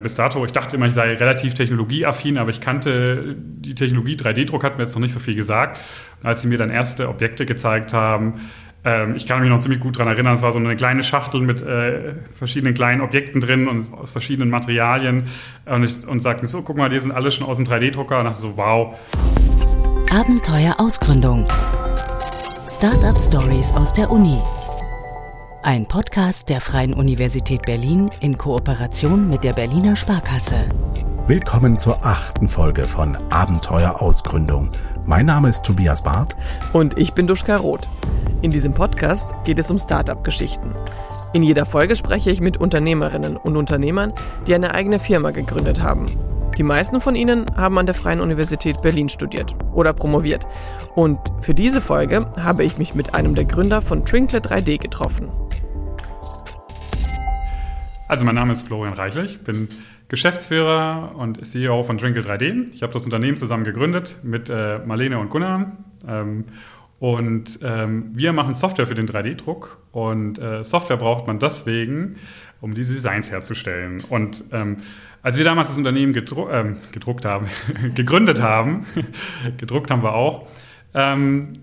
Bis dato, ich dachte immer, ich sei relativ technologieaffin, aber ich kannte die Technologie 3D-Druck, hat mir jetzt noch nicht so viel gesagt. Als sie mir dann erste Objekte gezeigt haben, ähm, ich kann mich noch ziemlich gut daran erinnern, es war so eine kleine Schachtel mit äh, verschiedenen kleinen Objekten drin und aus verschiedenen Materialien. Und, ich, und sagten so, guck mal, die sind alle schon aus dem 3D-Drucker. Und dachte so, wow. Abenteuer Ausgründung. Startup Stories aus der Uni. Ein Podcast der Freien Universität Berlin in Kooperation mit der Berliner Sparkasse. Willkommen zur achten Folge von Abenteuer Ausgründung. Mein Name ist Tobias Barth. Und ich bin Duschka Roth. In diesem Podcast geht es um Startup-Geschichten. In jeder Folge spreche ich mit Unternehmerinnen und Unternehmern, die eine eigene Firma gegründet haben. Die meisten von ihnen haben an der Freien Universität Berlin studiert oder promoviert. Und für diese Folge habe ich mich mit einem der Gründer von Trinkle 3D getroffen. Also mein Name ist Florian Reichlich, bin Geschäftsführer und CEO von Drinkle 3D. Ich habe das Unternehmen zusammen gegründet mit äh, Marlene und Gunnar. Ähm, und ähm, wir machen Software für den 3D-Druck. Und äh, Software braucht man deswegen, um diese Designs herzustellen. Und ähm, als wir damals das Unternehmen gedru äh, gedruckt haben, gegründet haben, gedruckt haben wir auch, ähm,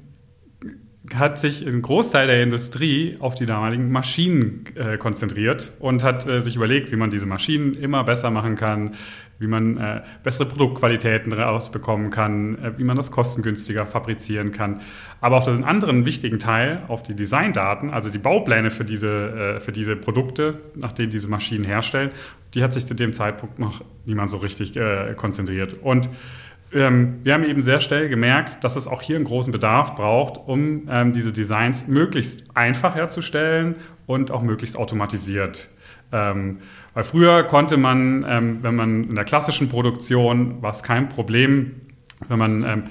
hat sich ein Großteil der Industrie auf die damaligen Maschinen äh, konzentriert und hat äh, sich überlegt, wie man diese Maschinen immer besser machen kann, wie man äh, bessere Produktqualitäten rausbekommen kann, äh, wie man das kostengünstiger fabrizieren kann. Aber auf den anderen wichtigen Teil, auf die Designdaten, also die Baupläne für diese, äh, für diese Produkte, nach denen diese Maschinen herstellen, die hat sich zu dem Zeitpunkt noch niemand so richtig äh, konzentriert. Und ähm, wir haben eben sehr schnell gemerkt, dass es auch hier einen großen Bedarf braucht, um ähm, diese Designs möglichst einfach herzustellen und auch möglichst automatisiert. Ähm, weil früher konnte man, ähm, wenn man in der klassischen Produktion, war es kein Problem, wenn man ähm,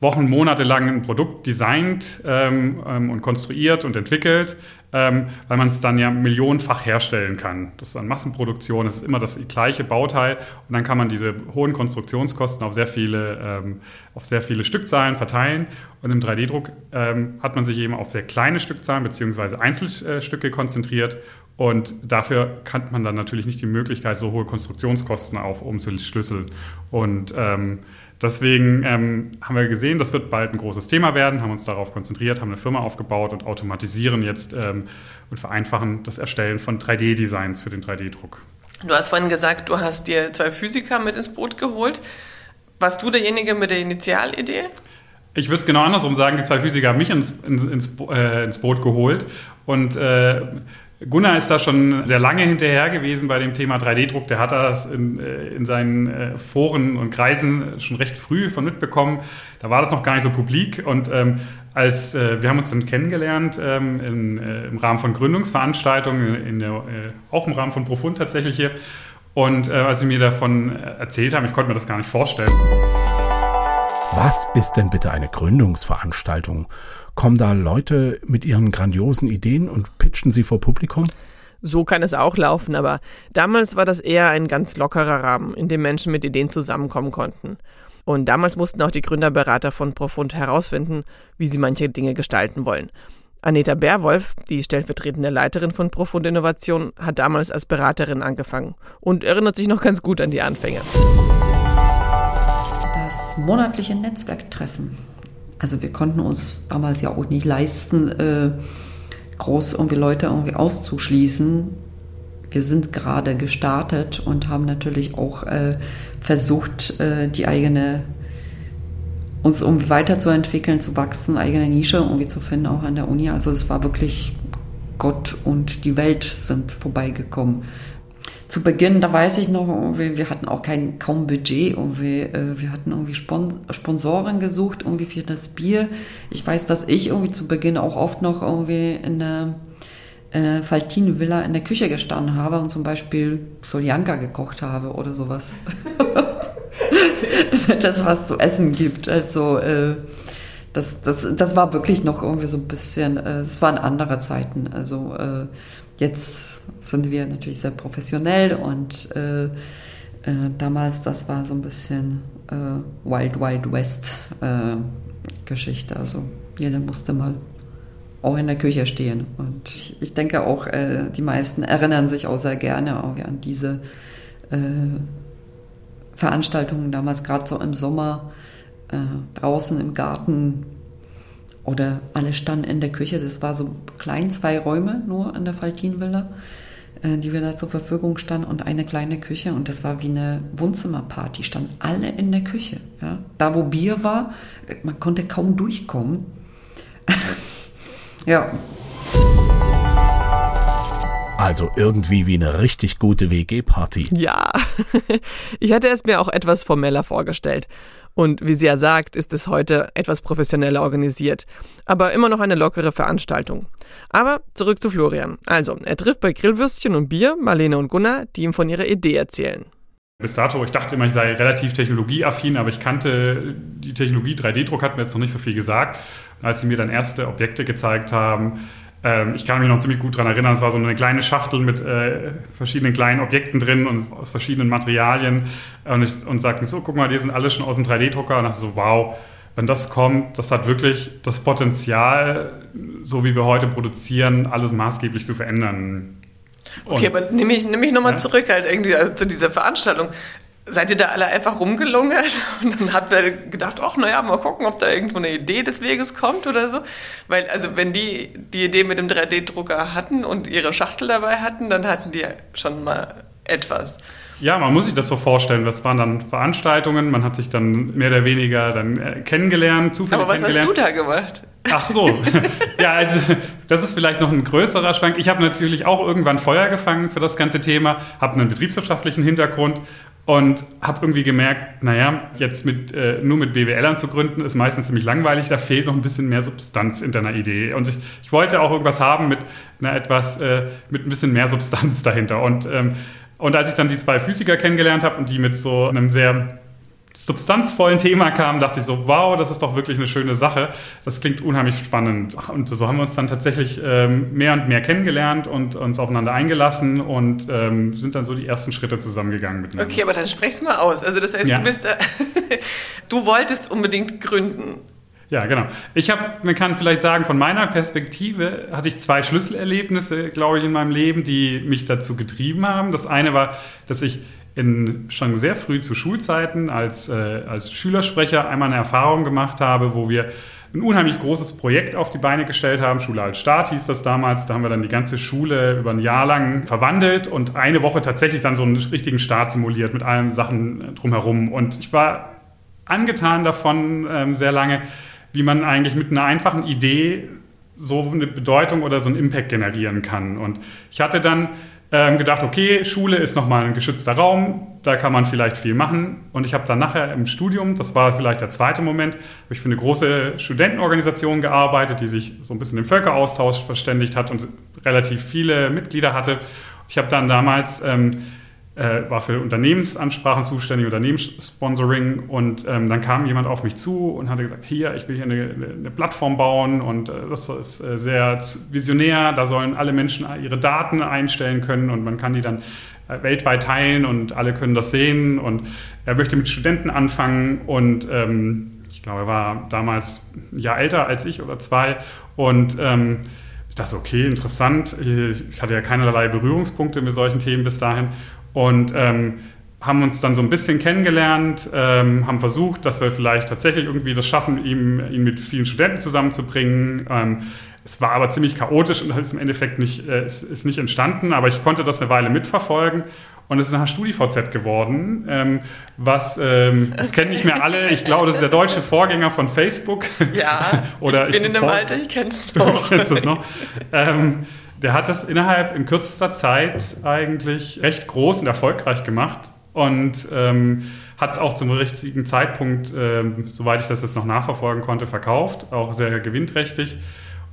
Wochen, Monate lang ein Produkt designt ähm, und konstruiert und entwickelt, ähm, weil man es dann ja millionenfach herstellen kann. Das ist eine Massenproduktion, es ist immer das gleiche Bauteil und dann kann man diese hohen Konstruktionskosten auf sehr viele, ähm, auf sehr viele Stückzahlen verteilen. Und im 3D-Druck ähm, hat man sich eben auf sehr kleine Stückzahlen bzw. Einzelstücke konzentriert und dafür kann man dann natürlich nicht die Möglichkeit, so hohe Konstruktionskosten auf umzuschlüsseln. Und ähm, Deswegen ähm, haben wir gesehen, das wird bald ein großes Thema werden, haben uns darauf konzentriert, haben eine Firma aufgebaut und automatisieren jetzt ähm, und vereinfachen das Erstellen von 3D-Designs für den 3D-Druck. Du hast vorhin gesagt, du hast dir zwei Physiker mit ins Boot geholt. Warst du derjenige mit der Initialidee? Ich würde es genau andersrum sagen, die zwei Physiker haben mich ins, ins, ins, äh, ins Boot geholt und äh, Gunnar ist da schon sehr lange hinterher gewesen bei dem Thema 3D-Druck. Der hat das in, äh, in seinen äh, Foren und Kreisen schon recht früh von mitbekommen. Da war das noch gar nicht so publik. Und ähm, als äh, wir haben uns dann kennengelernt ähm, in, äh, im Rahmen von Gründungsveranstaltungen, in der, äh, auch im Rahmen von Profund tatsächlich hier. Und äh, als sie mir davon erzählt haben, ich konnte mir das gar nicht vorstellen. Was ist denn bitte eine Gründungsveranstaltung? Kommen da Leute mit ihren grandiosen Ideen und pitchen sie vor Publikum? So kann es auch laufen, aber damals war das eher ein ganz lockerer Rahmen, in dem Menschen mit Ideen zusammenkommen konnten. Und damals mussten auch die Gründerberater von Profund herausfinden, wie sie manche Dinge gestalten wollen. Aneta Bärwolf, die stellvertretende Leiterin von Profund Innovation, hat damals als Beraterin angefangen und erinnert sich noch ganz gut an die Anfänge. Das monatliche Netzwerktreffen also wir konnten uns damals ja auch nicht leisten, äh, groß irgendwie Leute irgendwie auszuschließen. Wir sind gerade gestartet und haben natürlich auch äh, versucht, äh, die eigene uns irgendwie weiterzuentwickeln, zu wachsen, eigene Nische irgendwie zu finden, auch an der Uni. Also es war wirklich Gott und die Welt sind vorbeigekommen zu Beginn, da weiß ich noch, wir hatten auch kein, kaum Budget, irgendwie, äh, wir hatten irgendwie Sponsoren gesucht irgendwie für das Bier. Ich weiß, dass ich irgendwie zu Beginn auch oft noch irgendwie in der äh, Faltine Villa in der Küche gestanden habe und zum Beispiel Soljanka gekocht habe oder sowas. Damit es was zu essen gibt. Also äh, das, das, das war wirklich noch irgendwie so ein bisschen, äh, es waren andere Zeiten. Also äh, Jetzt sind wir natürlich sehr professionell und äh, äh, damals, das war so ein bisschen äh, Wild Wild West äh, Geschichte. Also jeder musste mal auch in der Küche stehen. Und ich denke auch, äh, die meisten erinnern sich auch sehr gerne auch an diese äh, Veranstaltungen damals, gerade so im Sommer, äh, draußen im Garten oder alle standen in der Küche. Das war so klein, zwei Räume nur an der Faltinvilla, äh, die wir da zur Verfügung standen und eine kleine Küche. Und das war wie eine Wohnzimmerparty, standen alle in der Küche. Ja? Da, wo Bier war, man konnte kaum durchkommen. ja, also irgendwie wie eine richtig gute WG-Party. Ja, ich hatte es mir auch etwas formeller vorgestellt. Und wie sie ja sagt, ist es heute etwas professioneller organisiert. Aber immer noch eine lockere Veranstaltung. Aber zurück zu Florian. Also, er trifft bei Grillwürstchen und Bier Marlene und Gunnar, die ihm von ihrer Idee erzählen. Bis dato, ich dachte immer, ich sei relativ technologieaffin, aber ich kannte die Technologie 3D-Druck, hat mir jetzt noch nicht so viel gesagt. Und als sie mir dann erste Objekte gezeigt haben, ähm, ich kann mich noch ziemlich gut daran erinnern, es war so eine kleine Schachtel mit äh, verschiedenen kleinen Objekten drin und aus verschiedenen Materialien. Und, ich, und sagten so, guck mal, die sind alle schon aus dem 3D-Drucker. Und dachte so, wow, wenn das kommt, das hat wirklich das Potenzial, so wie wir heute produzieren, alles maßgeblich zu verändern. Und, okay, aber nehme ich, nehm ich nochmal ja? zurück halt irgendwie also zu dieser Veranstaltung seid ihr da alle einfach rumgelungert und dann habt ihr gedacht, ach naja, mal gucken, ob da irgendwo eine Idee des Weges kommt oder so. Weil, also wenn die die Idee mit dem 3D-Drucker hatten und ihre Schachtel dabei hatten, dann hatten die schon mal etwas. Ja, man muss sich das so vorstellen. Das waren dann Veranstaltungen, man hat sich dann mehr oder weniger dann äh, kennengelernt, zufällig Aber was hast du da gemacht? Ach so, ja, also das ist vielleicht noch ein größerer Schwank. Ich habe natürlich auch irgendwann Feuer gefangen für das ganze Thema, habe einen betriebswirtschaftlichen Hintergrund und habe irgendwie gemerkt, naja, jetzt mit, äh, nur mit BWLern zu gründen, ist meistens ziemlich langweilig. Da fehlt noch ein bisschen mehr Substanz in deiner Idee. Und ich, ich wollte auch irgendwas haben mit einer etwas, äh, mit ein bisschen mehr Substanz dahinter. Und, ähm, und als ich dann die zwei Physiker kennengelernt habe und die mit so einem sehr substanzvollen Thema kam, dachte ich so, wow, das ist doch wirklich eine schöne Sache. Das klingt unheimlich spannend. Und so haben wir uns dann tatsächlich ähm, mehr und mehr kennengelernt und uns aufeinander eingelassen und ähm, sind dann so die ersten Schritte zusammengegangen miteinander. Okay, aber dann sprech's mal aus. Also das heißt, ja. du bist, äh, du wolltest unbedingt gründen. Ja, genau. Ich habe, man kann vielleicht sagen, von meiner Perspektive hatte ich zwei Schlüsselerlebnisse, glaube ich, in meinem Leben, die mich dazu getrieben haben. Das eine war, dass ich in, schon sehr früh zu Schulzeiten als, äh, als Schülersprecher einmal eine Erfahrung gemacht habe, wo wir ein unheimlich großes Projekt auf die Beine gestellt haben. Schule als Start hieß das damals. Da haben wir dann die ganze Schule über ein Jahr lang verwandelt und eine Woche tatsächlich dann so einen richtigen Start simuliert mit allen Sachen drumherum. Und ich war angetan davon ähm, sehr lange, wie man eigentlich mit einer einfachen Idee so eine Bedeutung oder so einen Impact generieren kann. Und ich hatte dann ähm, gedacht, okay, Schule ist nochmal ein geschützter Raum, da kann man vielleicht viel machen. Und ich habe dann nachher im Studium, das war vielleicht der zweite Moment, habe ich für eine große Studentenorganisation gearbeitet, die sich so ein bisschen im Völkeraustausch verständigt hat und relativ viele Mitglieder hatte. Ich habe dann damals ähm, äh, war für Unternehmensansprachen zuständig, Unternehmenssponsoring. Und ähm, dann kam jemand auf mich zu und hatte gesagt, hier, ich will hier eine, eine Plattform bauen. Und äh, das ist äh, sehr visionär, da sollen alle Menschen ihre Daten einstellen können und man kann die dann äh, weltweit teilen und alle können das sehen. Und er möchte mit Studenten anfangen. Und ähm, ich glaube, er war damals ein Jahr älter als ich oder zwei. Und ähm, ich dachte, okay, interessant. Ich hatte ja keinerlei Berührungspunkte mit solchen Themen bis dahin und ähm, haben uns dann so ein bisschen kennengelernt, ähm, haben versucht, dass wir vielleicht tatsächlich irgendwie das schaffen, ihn, ihn mit vielen Studenten zusammenzubringen. Ähm, es war aber ziemlich chaotisch und ist im Endeffekt nicht, äh, ist, ist, nicht entstanden, aber ich konnte das eine Weile mitverfolgen. Und es ist nachher StudiVZ geworden, ähm, was, ähm, das kennen nicht mehr alle. Ich glaube, das ist der deutsche Vorgänger von Facebook. Ja, Oder ich bin ich in dem Alter, ich kenne es noch. kennst es noch. Der hat das innerhalb in kürzester Zeit eigentlich recht groß und erfolgreich gemacht und ähm, hat es auch zum richtigen Zeitpunkt, ähm, soweit ich das jetzt noch nachverfolgen konnte, verkauft, auch sehr gewinnträchtig.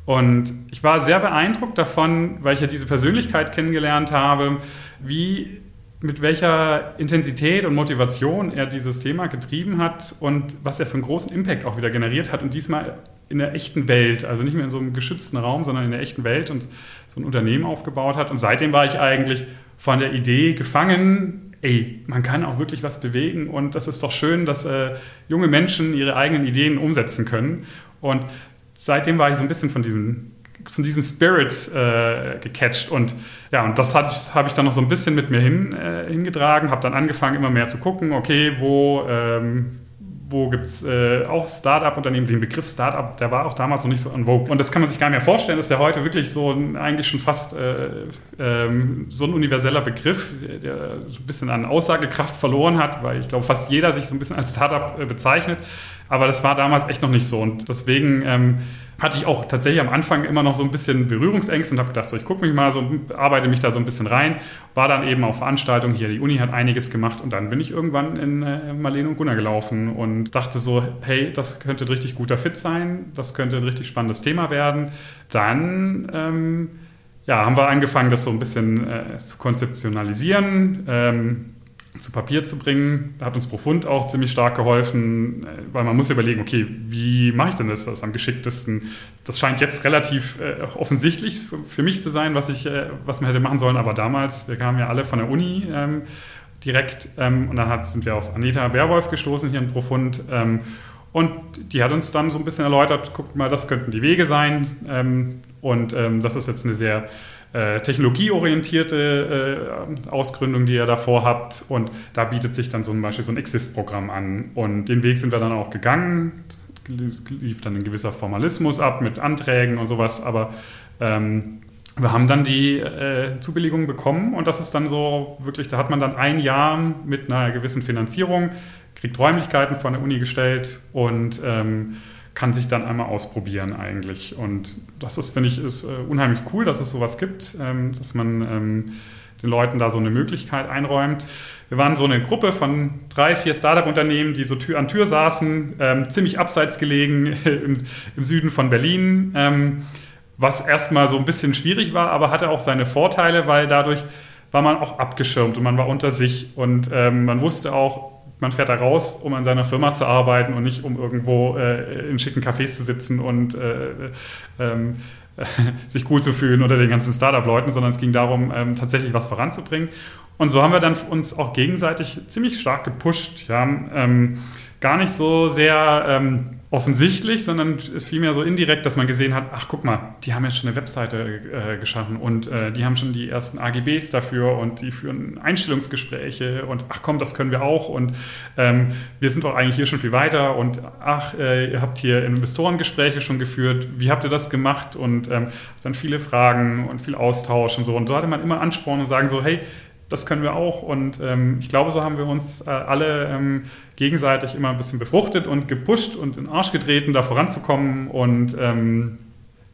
Und ich war sehr beeindruckt davon, weil ich ja diese Persönlichkeit kennengelernt habe, wie mit welcher Intensität und Motivation er dieses Thema getrieben hat und was er für einen großen Impact auch wieder generiert hat und diesmal in der echten Welt, also nicht mehr in so einem geschützten Raum, sondern in der echten Welt und so ein Unternehmen aufgebaut hat. Und seitdem war ich eigentlich von der Idee gefangen, ey, man kann auch wirklich was bewegen und das ist doch schön, dass äh, junge Menschen ihre eigenen Ideen umsetzen können. Und seitdem war ich so ein bisschen von diesem von diesem Spirit äh, gecatcht und ja, und das habe ich dann noch so ein bisschen mit mir hin, äh, hingetragen, habe dann angefangen immer mehr zu gucken, okay, wo, ähm, wo gibt es äh, auch Startup-Unternehmen, den Begriff Startup, der war auch damals noch nicht so en vogue. Und das kann man sich gar nicht mehr vorstellen, das ist ja heute wirklich so ein, eigentlich schon fast äh, ähm, so ein universeller Begriff, der so ein bisschen an Aussagekraft verloren hat, weil ich glaube, fast jeder sich so ein bisschen als Startup äh, bezeichnet. Aber das war damals echt noch nicht so. Und deswegen ähm, hatte ich auch tatsächlich am Anfang immer noch so ein bisschen Berührungsängste und habe gedacht, so, ich gucke mich mal so, arbeite mich da so ein bisschen rein. War dann eben auf Veranstaltungen hier, die Uni hat einiges gemacht und dann bin ich irgendwann in äh, Marlene und Gunnar gelaufen und dachte so, hey, das könnte ein richtig guter Fit sein, das könnte ein richtig spannendes Thema werden. Dann ähm, ja, haben wir angefangen, das so ein bisschen äh, zu konzeptionalisieren. Ähm, zu Papier zu bringen. Da hat uns Profund auch ziemlich stark geholfen, äh, weil man muss überlegen, okay, wie mache ich denn das, das am geschicktesten? Das scheint jetzt relativ äh, offensichtlich für, mich zu sein, was, ich, äh, was man hätte machen sollen, aber damals, wir kamen ja alle von der Uni ähm, direkt ähm, und dann hat, sind wir auf Anita Berwolf gestoßen hier in Profund ähm, und die hat uns dann so ein bisschen erläutert, guckt mal, das könnten die Wege sein ähm, und ähm, das ist jetzt eine sehr äh, technologieorientierte äh, Ausgründung, die ihr davor habt. Und da bietet sich dann zum Beispiel so ein Exist-Programm an. Und den Weg sind wir dann auch gegangen. Lief dann ein gewisser Formalismus ab mit Anträgen und sowas, aber ähm, wir haben dann die äh, Zubilligung bekommen und das ist dann so wirklich, da hat man dann ein Jahr mit einer gewissen Finanzierung, kriegt Räumlichkeiten von der Uni gestellt und ähm, kann sich dann einmal ausprobieren eigentlich. Und das ist, finde ich, ist äh, unheimlich cool, dass es sowas gibt, ähm, dass man ähm, den Leuten da so eine Möglichkeit einräumt. Wir waren so eine Gruppe von drei, vier Startup-Unternehmen, die so Tür an Tür saßen, ähm, ziemlich abseits gelegen im, im Süden von Berlin, ähm, was erstmal so ein bisschen schwierig war, aber hatte auch seine Vorteile, weil dadurch war man auch abgeschirmt und man war unter sich und ähm, man wusste auch, man fährt da raus, um an seiner Firma zu arbeiten und nicht um irgendwo äh, in schicken Cafés zu sitzen und äh, ähm, sich cool zu fühlen unter den ganzen Startup-Leuten, sondern es ging darum, ähm, tatsächlich was voranzubringen. Und so haben wir dann uns auch gegenseitig ziemlich stark gepusht. Ja? Ähm, gar nicht so sehr ähm, offensichtlich, sondern vielmehr so indirekt, dass man gesehen hat, ach guck mal, die haben jetzt schon eine Webseite äh, geschaffen und äh, die haben schon die ersten AGBs dafür und die führen Einstellungsgespräche und ach komm, das können wir auch und ähm, wir sind doch eigentlich hier schon viel weiter und ach, äh, ihr habt hier Investorengespräche schon geführt, wie habt ihr das gemacht und ähm, dann viele Fragen und viel Austausch und so. Und so hatte man immer Ansporn und sagen so, hey, das können wir auch. Und ähm, ich glaube, so haben wir uns äh, alle ähm, gegenseitig immer ein bisschen befruchtet und gepusht und in den Arsch getreten, da voranzukommen. Und ähm,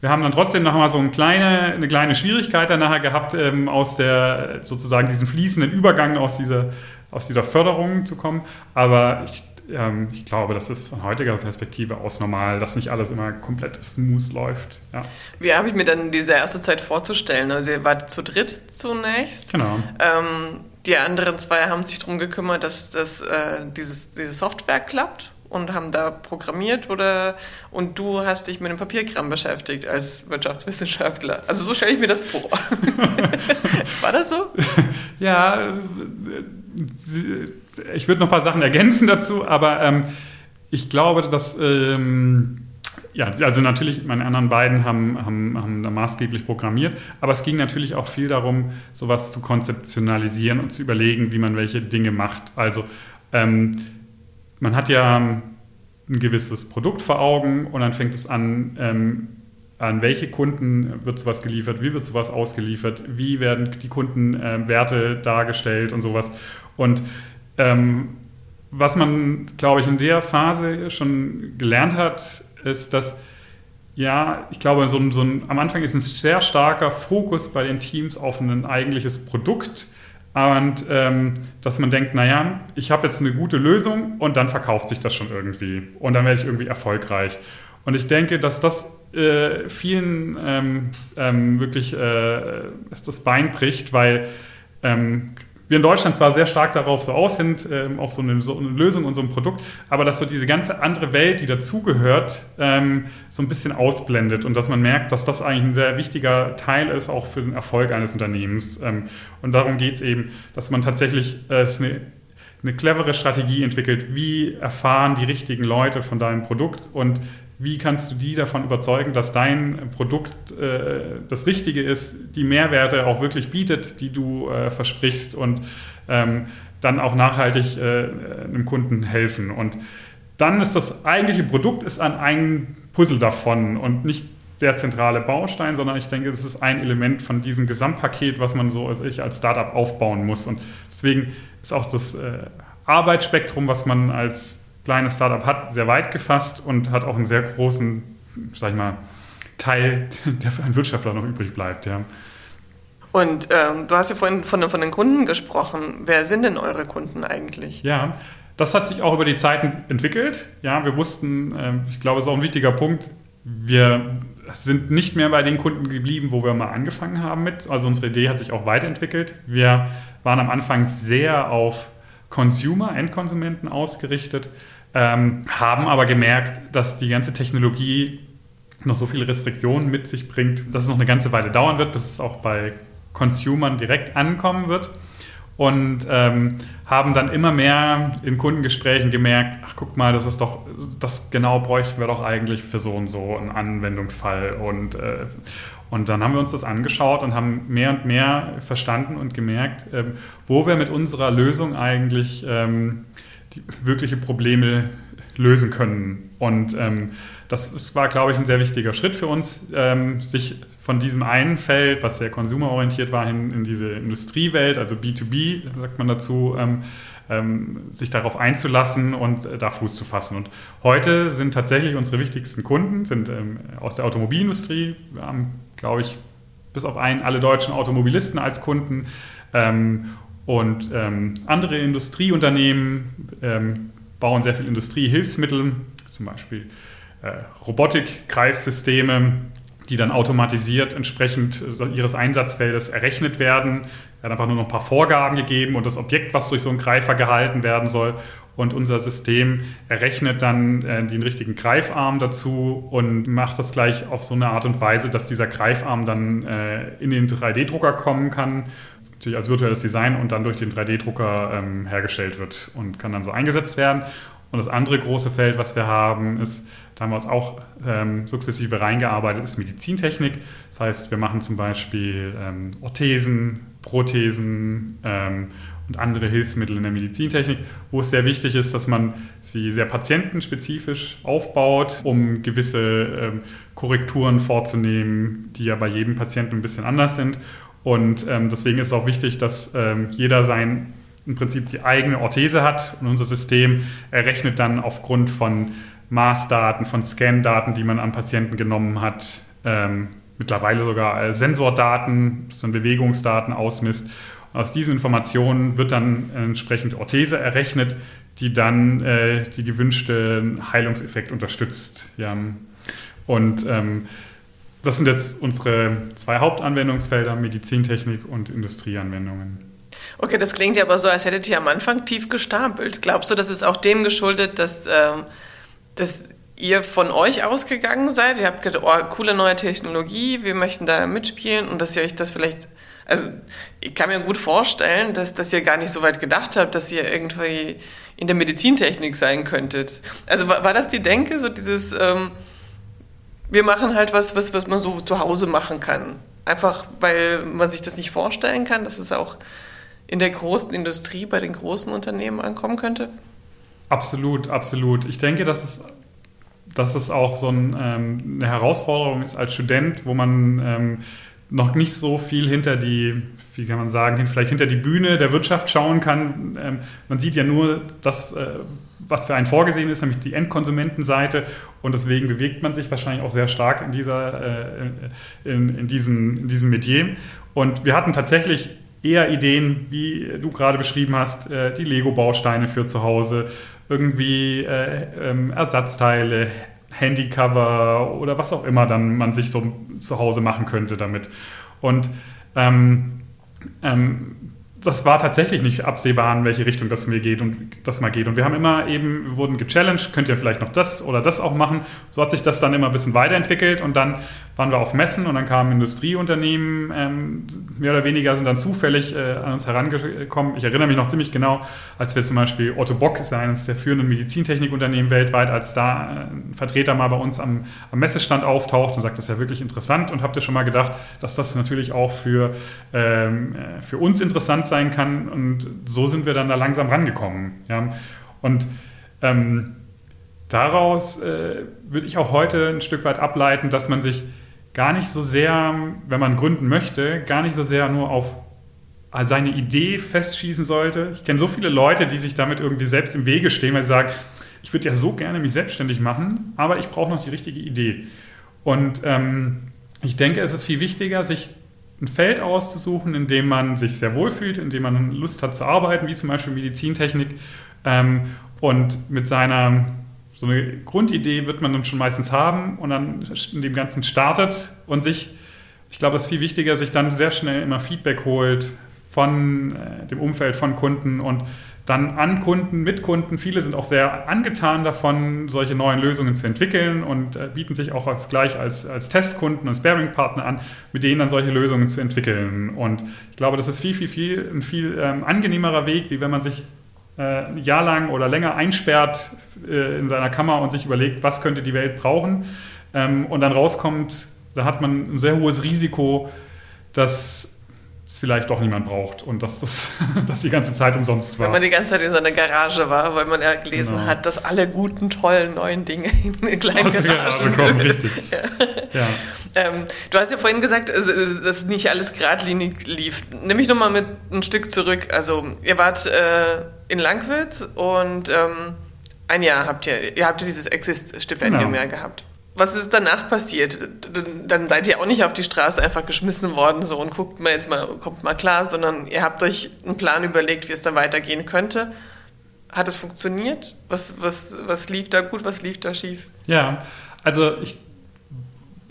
wir haben dann trotzdem noch mal so eine kleine, eine kleine Schwierigkeit dann nachher gehabt, ähm, aus der sozusagen diesen fließenden Übergang aus dieser, aus dieser Förderung zu kommen. Aber ich ähm, ich glaube, das ist von heutiger Perspektive aus normal, dass nicht alles immer komplett smooth läuft. Ja. Wie habe ich mir dann diese erste Zeit vorzustellen? Also ihr wart zu dritt zunächst. Genau. Ähm, die anderen zwei haben sich darum gekümmert, dass das, äh, dieses, diese Software klappt und haben da programmiert oder und du hast dich mit dem Papierkram beschäftigt als Wirtschaftswissenschaftler. Also so stelle ich mir das vor. War das so? Ja, ich würde noch ein paar Sachen ergänzen dazu, aber ähm, ich glaube, dass ähm, ja, also natürlich, meine anderen beiden haben, haben, haben da maßgeblich programmiert, aber es ging natürlich auch viel darum, sowas zu konzeptionalisieren und zu überlegen, wie man welche Dinge macht. Also ähm, man hat ja ein gewisses Produkt vor Augen und dann fängt es an, ähm, an welche Kunden wird sowas geliefert, wie wird sowas ausgeliefert, wie werden die Kundenwerte äh, dargestellt und sowas. Und ähm, was man, glaube ich, in der Phase schon gelernt hat, ist, dass ja, ich glaube, so ein, so ein, am Anfang ist ein sehr starker Fokus bei den Teams auf ein eigentliches Produkt und ähm, dass man denkt, naja, ich habe jetzt eine gute Lösung und dann verkauft sich das schon irgendwie und dann werde ich irgendwie erfolgreich. Und ich denke, dass das äh, vielen ähm, ähm, wirklich äh, das Bein bricht, weil ähm, wir in Deutschland zwar sehr stark darauf so aus sind, ähm, auf so eine, so eine, Lösung und so ein Produkt, aber dass so diese ganze andere Welt, die dazugehört, ähm, so ein bisschen ausblendet und dass man merkt, dass das eigentlich ein sehr wichtiger Teil ist, auch für den Erfolg eines Unternehmens. Ähm, und darum geht es eben, dass man tatsächlich äh, eine, eine clevere Strategie entwickelt, wie erfahren die richtigen Leute von deinem Produkt und wie kannst du die davon überzeugen, dass dein Produkt äh, das Richtige ist, die Mehrwerte auch wirklich bietet, die du äh, versprichst und ähm, dann auch nachhaltig äh, einem Kunden helfen. Und dann ist das eigentliche Produkt ist an ein Puzzle davon und nicht der zentrale Baustein, sondern ich denke, es ist ein Element von diesem Gesamtpaket, was man so als, ich als Startup aufbauen muss. Und deswegen ist auch das äh, Arbeitsspektrum, was man als kleines Startup hat, sehr weit gefasst und hat auch einen sehr großen, sag ich mal, Teil, der für einen Wirtschaftler noch übrig bleibt. Ja. Und ähm, du hast ja vorhin von, von den Kunden gesprochen. Wer sind denn eure Kunden eigentlich? Ja, das hat sich auch über die Zeiten entwickelt. Ja, wir wussten, äh, ich glaube, es ist auch ein wichtiger Punkt, wir sind nicht mehr bei den Kunden geblieben, wo wir mal angefangen haben mit. Also unsere Idee hat sich auch weiterentwickelt. Wir waren am Anfang sehr auf Consumer, Endkonsumenten ausgerichtet ähm, haben aber gemerkt, dass die ganze Technologie noch so viele Restriktionen mit sich bringt, dass es noch eine ganze Weile dauern wird, bis es auch bei Consumern direkt ankommen wird. Und ähm, haben dann immer mehr in Kundengesprächen gemerkt, ach guck mal, das ist doch, das genau bräuchten wir doch eigentlich für so und so einen Anwendungsfall. Und, äh, und dann haben wir uns das angeschaut und haben mehr und mehr verstanden und gemerkt, ähm, wo wir mit unserer Lösung eigentlich ähm, wirkliche Probleme lösen können. Und ähm, das ist, war, glaube ich, ein sehr wichtiger Schritt für uns, ähm, sich von diesem einen Feld, was sehr konsumerorientiert war, hin in diese Industriewelt, also B2B, sagt man dazu, ähm, ähm, sich darauf einzulassen und äh, da Fuß zu fassen. Und heute sind tatsächlich unsere wichtigsten Kunden sind ähm, aus der Automobilindustrie. Wir haben, glaube ich, bis auf einen alle deutschen Automobilisten als Kunden. Und ähm, andere Industrieunternehmen ähm, bauen sehr viel Industriehilfsmittel, zum Beispiel äh, Robotik-Greifsysteme, die dann automatisiert entsprechend äh, ihres Einsatzfeldes errechnet werden. Er hat einfach nur noch ein paar Vorgaben gegeben und das Objekt, was durch so einen Greifer gehalten werden soll. Und unser System errechnet dann äh, den richtigen Greifarm dazu und macht das gleich auf so eine Art und Weise, dass dieser Greifarm dann äh, in den 3D-Drucker kommen kann natürlich als virtuelles Design und dann durch den 3D-Drucker ähm, hergestellt wird und kann dann so eingesetzt werden. Und das andere große Feld, was wir haben, ist, da haben wir uns auch ähm, sukzessive reingearbeitet, ist Medizintechnik. Das heißt, wir machen zum Beispiel ähm, Orthesen, Prothesen ähm, und andere Hilfsmittel in der Medizintechnik, wo es sehr wichtig ist, dass man sie sehr patientenspezifisch aufbaut, um gewisse ähm, Korrekturen vorzunehmen, die ja bei jedem Patienten ein bisschen anders sind. Und ähm, deswegen ist es auch wichtig, dass ähm, jeder sein im Prinzip die eigene Orthese hat und unser System errechnet dann aufgrund von Maßdaten, von Scan-Daten, die man am Patienten genommen hat, ähm, mittlerweile sogar Sensordaten, das dann Bewegungsdaten ausmisst. Und aus diesen Informationen wird dann entsprechend Orthese errechnet, die dann äh, die gewünschte Heilungseffekt unterstützt. Ja. Und ähm, das sind jetzt unsere zwei Hauptanwendungsfelder, Medizintechnik und Industrieanwendungen. Okay, das klingt ja aber so, als hättet ihr am Anfang tief gestapelt. Glaubst du, das ist auch dem geschuldet, dass, ähm, dass ihr von euch ausgegangen seid? Ihr habt gedacht, oh, coole neue Technologie, wir möchten da mitspielen und dass ihr euch das vielleicht, also ich kann mir gut vorstellen, dass, dass ihr gar nicht so weit gedacht habt, dass ihr irgendwie in der Medizintechnik sein könntet. Also war, war das die Denke, so dieses... Ähm, wir machen halt was, was, was man so zu Hause machen kann. Einfach, weil man sich das nicht vorstellen kann, dass es auch in der großen Industrie, bei den großen Unternehmen ankommen könnte? Absolut, absolut. Ich denke, dass es, dass es auch so ein, ähm, eine Herausforderung ist als Student, wo man ähm, noch nicht so viel hinter die, wie kann man sagen, vielleicht hinter die Bühne der Wirtschaft schauen kann. Ähm, man sieht ja nur das, äh, was für einen vorgesehen ist, nämlich die Endkonsumentenseite. Und deswegen bewegt man sich wahrscheinlich auch sehr stark in, dieser, äh, in, in, diesem, in diesem Metier. Und wir hatten tatsächlich eher Ideen, wie du gerade beschrieben hast, äh, die Lego-Bausteine für zu Hause, irgendwie äh, ähm, Ersatzteile, Handycover oder was auch immer dann man sich so zu Hause machen könnte damit. Und ähm, ähm, das war tatsächlich nicht absehbar, in welche Richtung das mir geht und das mal geht. Und wir haben immer eben, wir wurden gechallenged, könnt ihr vielleicht noch das oder das auch machen. So hat sich das dann immer ein bisschen weiterentwickelt und dann waren wir auf Messen und dann kamen Industrieunternehmen, ähm, mehr oder weniger sind dann zufällig äh, an uns herangekommen. Ich erinnere mich noch ziemlich genau, als wir zum Beispiel Otto Bock, ist ja eines der führenden Medizintechnikunternehmen weltweit, als da äh, ein Vertreter mal bei uns am, am Messestand auftaucht und sagt, das ist ja wirklich interessant und habt ihr schon mal gedacht, dass das natürlich auch für, ähm, äh, für uns interessant sein kann und so sind wir dann da langsam rangekommen. Ja? Und ähm, daraus äh, würde ich auch heute ein Stück weit ableiten, dass man sich gar nicht so sehr, wenn man gründen möchte, gar nicht so sehr nur auf seine Idee festschießen sollte. Ich kenne so viele Leute, die sich damit irgendwie selbst im Wege stehen, weil sie sagen, ich würde ja so gerne mich selbstständig machen, aber ich brauche noch die richtige Idee. Und ähm, ich denke, es ist viel wichtiger, sich ein Feld auszusuchen, in dem man sich sehr wohl fühlt, in dem man Lust hat zu arbeiten, wie zum Beispiel Medizintechnik. Ähm, und mit seiner so eine Grundidee wird man dann schon meistens haben und dann in dem Ganzen startet und sich, ich glaube, es ist viel wichtiger, sich dann sehr schnell immer Feedback holt von äh, dem Umfeld, von Kunden und dann an Kunden, mit Kunden. Viele sind auch sehr angetan davon, solche neuen Lösungen zu entwickeln und äh, bieten sich auch als gleich als, als Testkunden und Sparing-Partner an, mit denen dann solche Lösungen zu entwickeln. Und ich glaube, das ist viel, viel, viel ein viel ähm, angenehmerer Weg, wie wenn man sich ein Jahr lang oder länger einsperrt äh, in seiner Kammer und sich überlegt, was könnte die Welt brauchen. Ähm, und dann rauskommt, da hat man ein sehr hohes Risiko, dass es vielleicht doch niemand braucht und dass das dass die ganze Zeit umsonst war. Wenn man die ganze Zeit in seiner Garage war, weil man ja gelesen genau. hat, dass alle guten, tollen, neuen Dinge in eine kleine Garage, Garage kommen. Richtig. ja. ja. Ähm, du hast ja vorhin gesagt, dass nicht alles geradlinig lief. Nimm mich nochmal mit ein Stück zurück. Also ihr wart äh, in Langwitz und ähm, ein Jahr habt ihr, ihr habt dieses Exist-Stipendium genau. ja gehabt. Was ist danach passiert? Dann seid ihr auch nicht auf die Straße einfach geschmissen worden so und guckt mal jetzt mal, kommt mal klar, sondern ihr habt euch einen Plan überlegt, wie es dann weitergehen könnte. Hat es funktioniert? Was, was, was lief da gut, was lief da schief? Ja, also ich,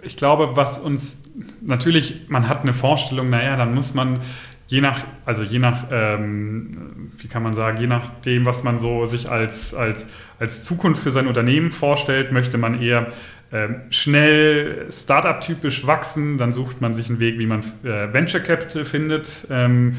ich glaube, was uns natürlich, man hat eine Vorstellung, naja, dann muss man je nach, also je nach, ähm, wie kann man sagen, je nachdem, was man so sich als, als, als Zukunft für sein Unternehmen vorstellt, möchte man eher ähm, schnell Startup-typisch wachsen, dann sucht man sich einen Weg, wie man äh, Venture Capital findet. Ähm,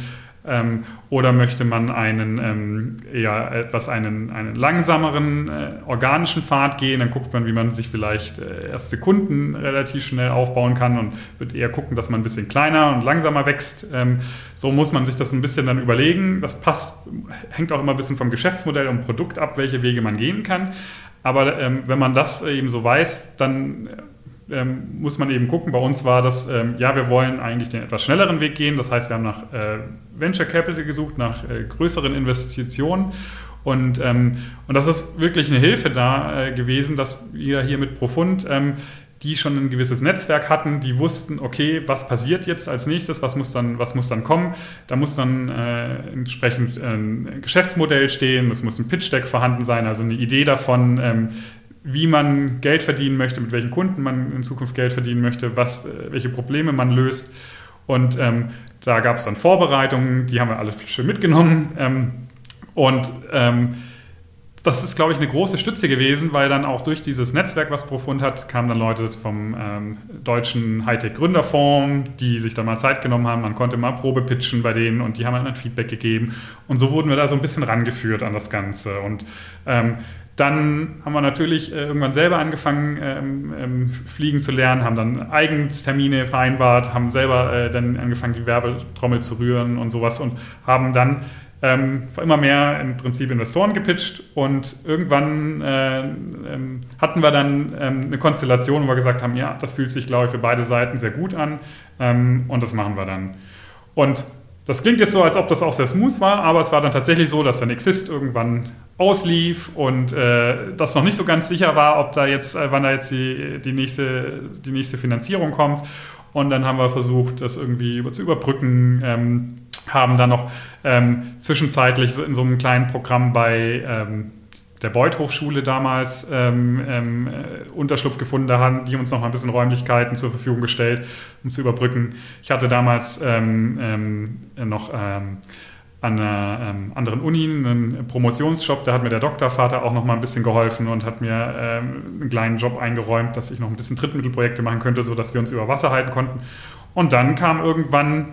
ähm, oder möchte man einen ähm, eher etwas einen, einen langsameren äh, organischen Pfad gehen, dann guckt man, wie man sich vielleicht äh, erste Kunden relativ schnell aufbauen kann und wird eher gucken, dass man ein bisschen kleiner und langsamer wächst. Ähm, so muss man sich das ein bisschen dann überlegen. Das passt, hängt auch immer ein bisschen vom Geschäftsmodell und Produkt ab, welche Wege man gehen kann. Aber ähm, wenn man das eben so weiß, dann ähm, muss man eben gucken. Bei uns war das, ähm, ja, wir wollen eigentlich den etwas schnelleren Weg gehen. Das heißt, wir haben nach äh, Venture Capital gesucht, nach äh, größeren Investitionen. Und, ähm, und das ist wirklich eine Hilfe da äh, gewesen, dass wir hier mit Profund ähm, die schon ein gewisses Netzwerk hatten, die wussten, okay, was passiert jetzt als nächstes, was muss dann, was muss dann kommen. Da muss dann äh, entsprechend ein Geschäftsmodell stehen, es muss ein Pitch-Deck vorhanden sein, also eine Idee davon, ähm, wie man Geld verdienen möchte, mit welchen Kunden man in Zukunft Geld verdienen möchte, was, äh, welche Probleme man löst. Und ähm, da gab es dann Vorbereitungen, die haben wir alle schön mitgenommen. Ähm, und ähm, das ist, glaube ich, eine große Stütze gewesen, weil dann auch durch dieses Netzwerk, was Profund hat, kamen dann Leute vom ähm, deutschen Hightech-Gründerfonds, die sich da mal Zeit genommen haben. Man konnte mal Probe pitchen bei denen und die haben dann Feedback gegeben. Und so wurden wir da so ein bisschen rangeführt an das Ganze. Und ähm, dann haben wir natürlich äh, irgendwann selber angefangen, ähm, ähm, fliegen zu lernen, haben dann eigens Termine vereinbart, haben selber äh, dann angefangen, die Werbetrommel zu rühren und sowas und haben dann ähm, immer mehr im Prinzip Investoren gepitcht und irgendwann äh, ähm, hatten wir dann ähm, eine Konstellation, wo wir gesagt haben, ja, das fühlt sich, glaube ich, für beide Seiten sehr gut an ähm, und das machen wir dann. Und das klingt jetzt so, als ob das auch sehr smooth war, aber es war dann tatsächlich so, dass dann Exist irgendwann auslief und äh, das noch nicht so ganz sicher war, ob da jetzt, äh, wann da jetzt die, die, nächste, die nächste Finanzierung kommt. Und dann haben wir versucht, das irgendwie zu überbrücken, ähm, haben dann noch ähm, zwischenzeitlich in so einem kleinen Programm bei ähm, der Beuth Hochschule damals ähm, ähm, äh, Unterschlupf gefunden. Da haben die uns noch mal ein bisschen Räumlichkeiten zur Verfügung gestellt, um zu überbrücken. Ich hatte damals ähm, ähm noch an einer ähm, anderen Uni einen Promotionsjob. Da hat mir der Doktorvater auch noch mal ein bisschen geholfen und hat mir ähm, einen kleinen Job eingeräumt, dass ich noch ein bisschen Drittmittelprojekte machen könnte, sodass wir uns über Wasser halten konnten. Und dann kam irgendwann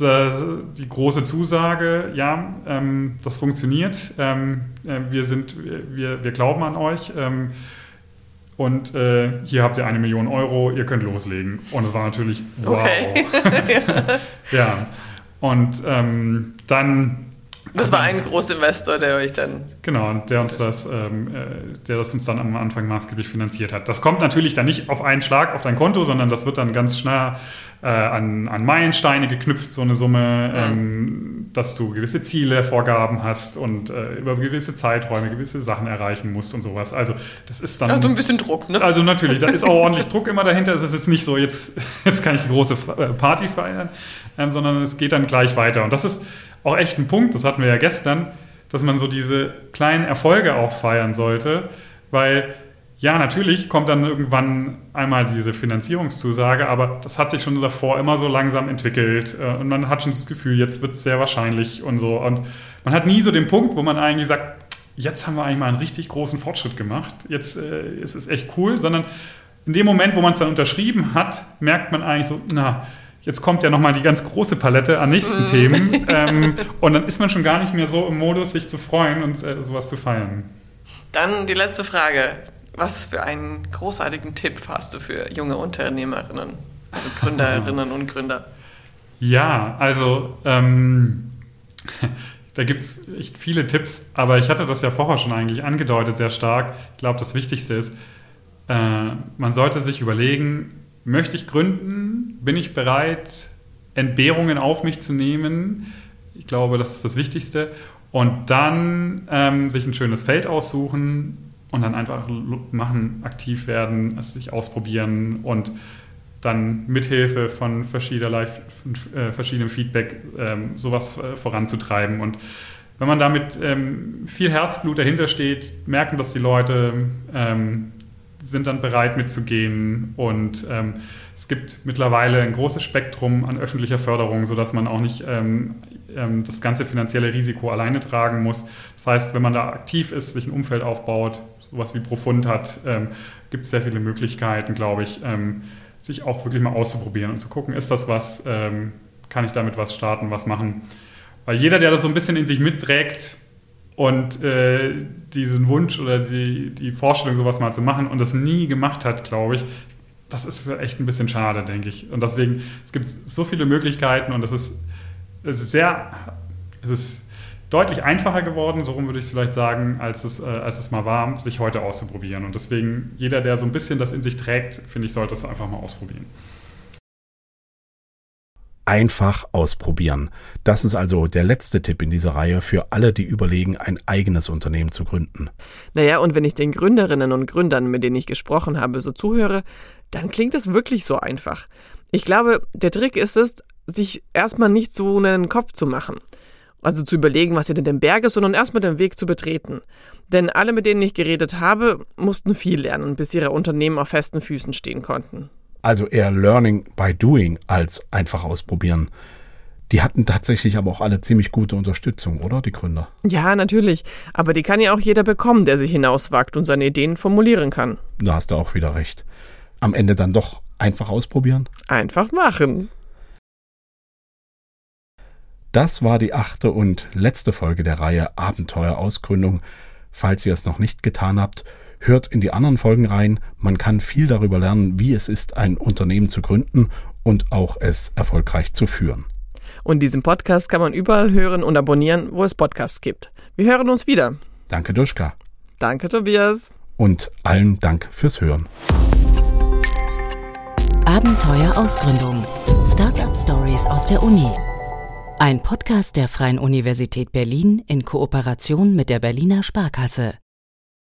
die große Zusage, ja, ähm, das funktioniert, ähm, äh, wir, sind, wir, wir glauben an euch ähm, und äh, hier habt ihr eine Million Euro, ihr könnt loslegen. Und es war natürlich wow. Okay. ja. Und ähm, dann das war ein Großinvestor, der euch dann. Genau, der uns das, ähm, äh, der das uns dann am Anfang maßgeblich finanziert hat. Das kommt natürlich dann nicht auf einen Schlag auf dein Konto, sondern das wird dann ganz schnell äh, an, an Meilensteine geknüpft, so eine Summe, mhm. ähm, dass du gewisse Ziele, Vorgaben hast und äh, über gewisse Zeiträume gewisse Sachen erreichen musst und sowas. Also das ist dann. Also ein bisschen Druck, ne? Also natürlich, da ist auch ordentlich Druck immer dahinter. Es ist jetzt nicht so, jetzt, jetzt kann ich eine große äh, Party feiern, ähm, sondern es geht dann gleich weiter. Und das ist auch echt ein Punkt, das hatten wir ja gestern, dass man so diese kleinen Erfolge auch feiern sollte, weil ja, natürlich kommt dann irgendwann einmal diese Finanzierungszusage, aber das hat sich schon davor immer so langsam entwickelt äh, und man hat schon das Gefühl, jetzt wird es sehr wahrscheinlich und so. Und man hat nie so den Punkt, wo man eigentlich sagt, jetzt haben wir eigentlich mal einen richtig großen Fortschritt gemacht, jetzt äh, ist es echt cool, sondern in dem Moment, wo man es dann unterschrieben hat, merkt man eigentlich so, na, jetzt kommt ja nochmal die ganz große Palette an nächsten mhm. Themen. Ähm, und dann ist man schon gar nicht mehr so im Modus, sich zu freuen und äh, sowas zu feiern. Dann die letzte Frage. Was für einen großartigen Tipp hast du für junge Unternehmerinnen, also Gründerinnen und Gründer? Ja, also ähm, da gibt es echt viele Tipps, aber ich hatte das ja vorher schon eigentlich angedeutet, sehr stark. Ich glaube, das Wichtigste ist, äh, man sollte sich überlegen, möchte ich gründen? Bin ich bereit, Entbehrungen auf mich zu nehmen? Ich glaube, das ist das Wichtigste. Und dann ähm, sich ein schönes Feld aussuchen und dann einfach machen, aktiv werden, es sich ausprobieren und dann mithilfe von verschiedenerlei, äh, verschiedenem Feedback ähm, sowas äh, voranzutreiben. Und wenn man damit ähm, viel Herzblut dahinter steht, merken das die Leute, ähm, sind dann bereit mitzugehen und ähm, es gibt mittlerweile ein großes Spektrum an öffentlicher Förderung, sodass man auch nicht ähm, ähm, das ganze finanzielle Risiko alleine tragen muss. Das heißt, wenn man da aktiv ist, sich ein Umfeld aufbaut, sowas wie Profund hat, ähm, gibt es sehr viele Möglichkeiten, glaube ich, ähm, sich auch wirklich mal auszuprobieren und zu gucken, ist das was, ähm, kann ich damit was starten, was machen. Weil jeder, der das so ein bisschen in sich mitträgt, und äh, diesen Wunsch oder die, die Vorstellung, sowas mal zu machen und das nie gemacht hat, glaube ich, das ist echt ein bisschen schade, denke ich. Und deswegen, es gibt so viele Möglichkeiten und es ist, es ist sehr, es ist deutlich einfacher geworden, so würde ich es vielleicht sagen, als es, äh, als es mal war, sich heute auszuprobieren. Und deswegen, jeder, der so ein bisschen das in sich trägt, finde ich, sollte es einfach mal ausprobieren einfach ausprobieren. Das ist also der letzte Tipp in dieser Reihe für alle, die überlegen, ein eigenes Unternehmen zu gründen. Naja, und wenn ich den Gründerinnen und Gründern, mit denen ich gesprochen habe, so zuhöre, dann klingt es wirklich so einfach. Ich glaube, der Trick ist es, sich erstmal nicht so einen Kopf zu machen. Also zu überlegen, was hinter dem Berg ist, sondern erstmal den Weg zu betreten. Denn alle, mit denen ich geredet habe, mussten viel lernen, bis ihre Unternehmen auf festen Füßen stehen konnten also eher Learning by Doing als einfach ausprobieren. Die hatten tatsächlich aber auch alle ziemlich gute Unterstützung, oder die Gründer? Ja, natürlich. Aber die kann ja auch jeder bekommen, der sich hinauswagt und seine Ideen formulieren kann. Da hast du auch wieder recht. Am Ende dann doch einfach ausprobieren? Einfach machen. Das war die achte und letzte Folge der Reihe Abenteuer Ausgründung. Falls ihr es noch nicht getan habt, Hört in die anderen Folgen rein. Man kann viel darüber lernen, wie es ist, ein Unternehmen zu gründen und auch es erfolgreich zu führen. Und diesen Podcast kann man überall hören und abonnieren, wo es Podcasts gibt. Wir hören uns wieder. Danke, Duschka. Danke, Tobias. Und allen Dank fürs Hören. Abenteuer Ausgründung. Startup Stories aus der Uni. Ein Podcast der Freien Universität Berlin in Kooperation mit der Berliner Sparkasse.